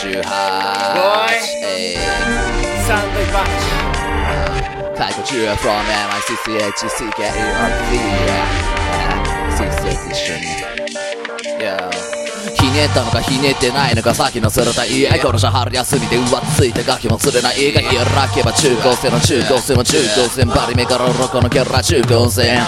too hard. Boy, hey. Sunday from MI68 to Yeah. ひねったのかひねってないのか先の鋭いこのじゃ春休みで浮ついたガキも釣れないが開けば中高生の中高生も中高生バリメガロロコのキャラ中高生いや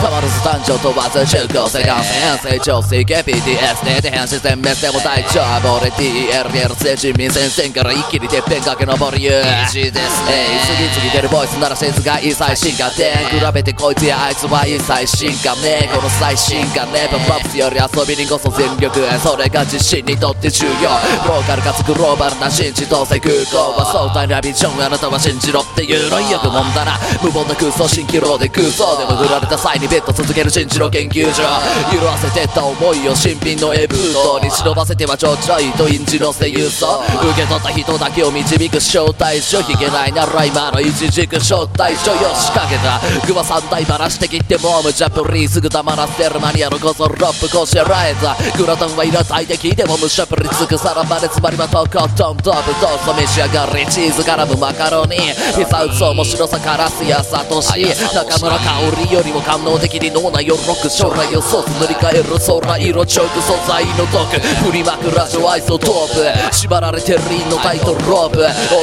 変わらず誕生問わず中高生が成長水系 PTS で変身全滅でも大丈夫俺 DLL 人民戦線から一気にてっぺん駆け上るゆ事ですえい次々出るボイスなら静が一切進化で比べてこいつやあいつは一切進化ねこの最新化ねパンパプスより遊びにこそ全力それが自信にとって重要。ローカルかつグローバルな新千歳空港は壮大なビジョンあなたは信じろっていうのよくもんだな無謀な空想蜃気楼で空想でも振られた際にベッド続ける新知の研究所色あせてた思いを新品のエブートに忍ばせてはちょちょいと印字のせ輸送受け取った人だけを導く招待所ひげないなら今の一軸招待所よしかけた具は三台ばらしてきっても無茶ぶりす。ぐ黙らせるマニアのこそロップこしらえたグラタンはいらないで聞いても無茶ぶりつくさらばでつまりはとことんトップトースト召し上がりチーズ絡むマカロニ。ピザ打つ面白さからすやさとし中村香織よりも感動的に脳内をロック将来をソース塗り替える空色チョーク素材の毒。振りまくラジオアイソトープ縛られてるリンのタイトルロープ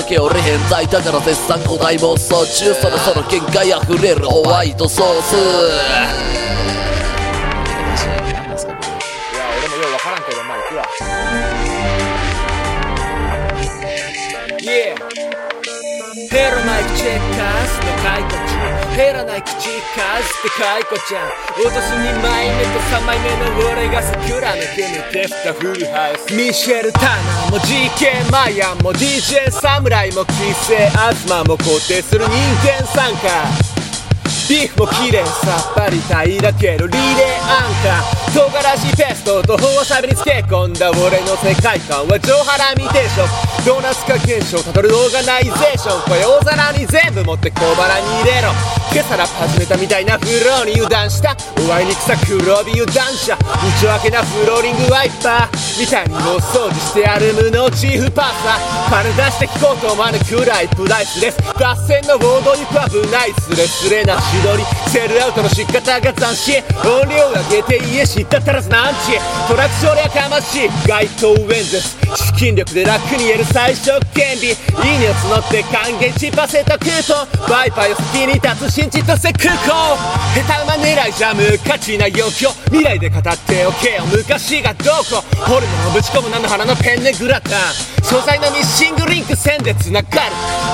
OK 俺変態だから絶賛古代妄想中そろそろ限界溢れるホワイトソース。Yeah ヘラナイクチェッカーズのカイコちゃんヘラナイクチェッカーズってカイコちゃん落とす2枚目と3枚目の俺がセキュラ抜け抜けたフルハウスミシェル・タナーも GK マヤンも DJ 侍も規制東も肯定する人間参加ビーフも綺麗さっぱりたいだけどリレーアンカー唐辛子ペーストとわさびにつけ込んだ俺の世界観は上ハラミ定食ドーナツ化現象たどるオーガナイゼーション。これ全部持って小腹に入れろ。今朝ラップ始めたみたいなフローに油断した。お前に草黒帯油断者内訳なフローリングワイパー。みたいに大掃除してある無能チーフパーサー金出して聞こうと思わぬくらいプライスレス脱線のボードには危ないスレスレなしどり。セルアウトの仕方が斬新。音量上げて家知ったたらずなんちトラック省略かましい。街頭演説。資金力で楽に言える最小権利。いいねを募って還元チパセとくとバイバイを先に立つ新千歳空港下手馬狙いじゃ無価値な要求。未来で語っておけよ。昔がどこホルモンをぶち込む菜の花のペンネグラタン。素材のミッシングリンク線で繋がる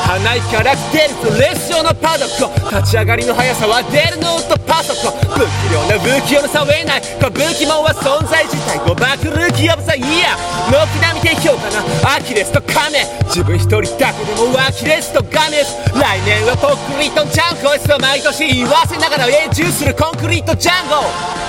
花いから出るとレッスンのパドック。立ち上がりの速さは出るノートパソコン。不器量な不器用な差を得ない歌舞伎門は存在自体誤爆ルーキーオブザイヤー軒並み低評価なアキレスとカメ自分一人だけでもアキレスとガメス。来年はポックリートンジャンコイスと毎年言わせながら永住するコンクリートジャンゴ